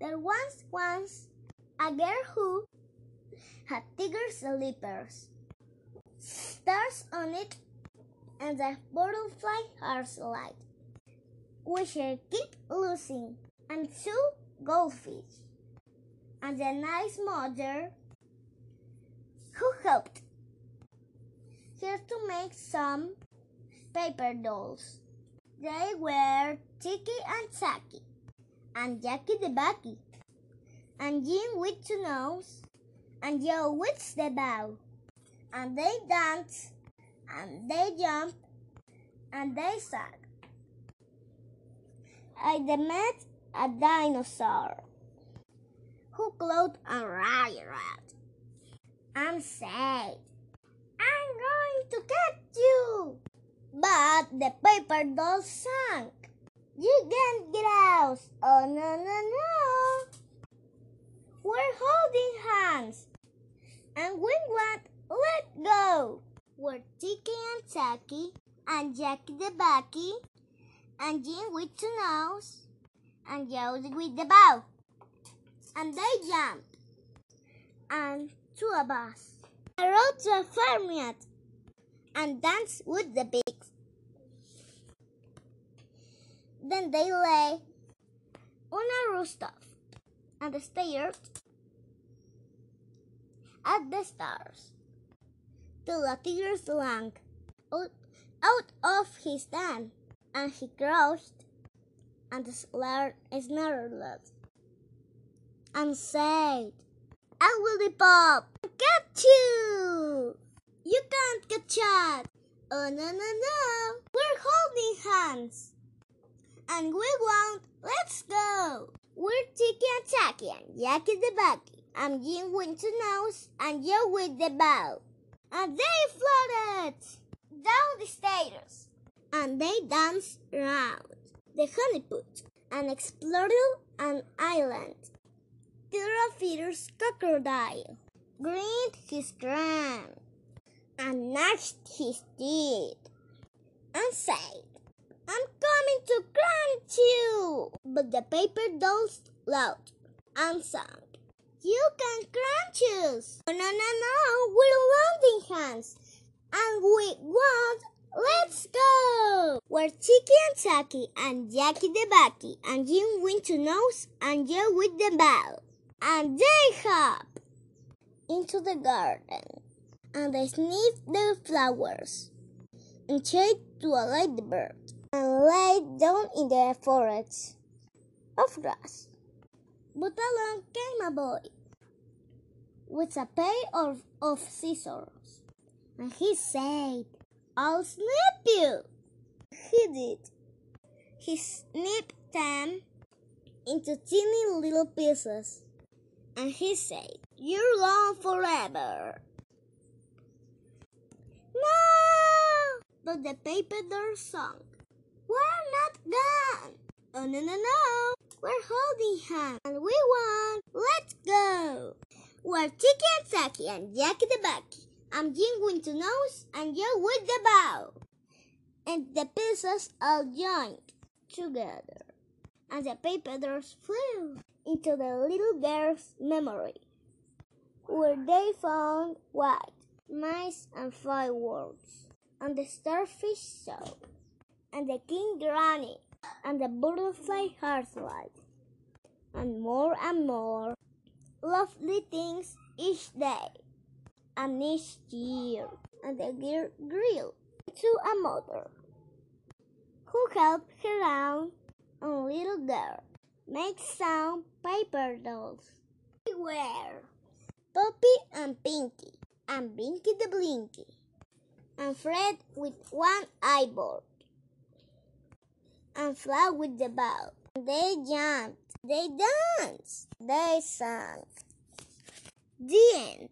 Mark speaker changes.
Speaker 1: There was once a girl who had tiger slippers, stars on it, and a butterfly heart light, which she kept losing, and two goldfish, and a nice mother who helped her to make some paper dolls. They were Ticky and Tacky, and Jackie the Bucky, and Jim with two nose, and Joe with the bow. And they danced, and they jumped, and they sang. I met a dinosaur who clothed a riot and said, I'm going to get you. But the paper doll sank. You can't get out. Oh, no, no, no. We're holding hands. And we won't let go. We're Ticky and Tacky, and Jackie the Bucky, and Jim with two nose, and Joe with the bow. And they jump. And two of us. I rode to a farmyard and danced with the pigs. Then they lay on a rooftop and stared at the stars till the tiger slunk out, out of his den and he crouched and snarled and said, I will be pop, get you! You can't catch us! Oh no no no! We're holding hands! And we won't! Let's go! We're Ticky and Tacky and Jackie the Bucky. I'm Jim two nose and Joe with the bow. And they floated down the stairs. And they danced round the honeypot and explored an island. Peter's crocodile grinned his grin and gnashed his teeth and said, I'm coming But the paper dolls laughed and sang, You can crunch us. No, no, no, no, we're holding hands and we won't. Let's go! We're Ticky and Tacky and Jackie the Bucky and Jim with two nose and Joe with the bow. And they hop into the garden and they sniff the flowers and chase to a ladybird and lay down in the forest of grass. But along came a boy with a pair of, of scissors and he said, I'll snip you. He did. He snipped them into teeny little pieces and he said, You're gone forever. No! But the paper door sung, We're not gone. Oh, no, no, no. We're holding hands and we won. Let's go. We're Ticky and Tacky and Jackie the Bucky. I'm Jim with two nose and you're with the bow. And the pieces all joined together. And the paper doors flew into the little girl's memory, where they found white mice and fireworks, and the starfish soap, and the king granny, and the butterfly heartlight, and more and more lovely things each day. And each year, and the girl grew to a mother who helped her own little girl make some paper dolls. We were Poppy and Pinky, and Binky the Blinky, and Fred with one eyeball, and Fly with the bow. They jumped, they danced, they sang. The end.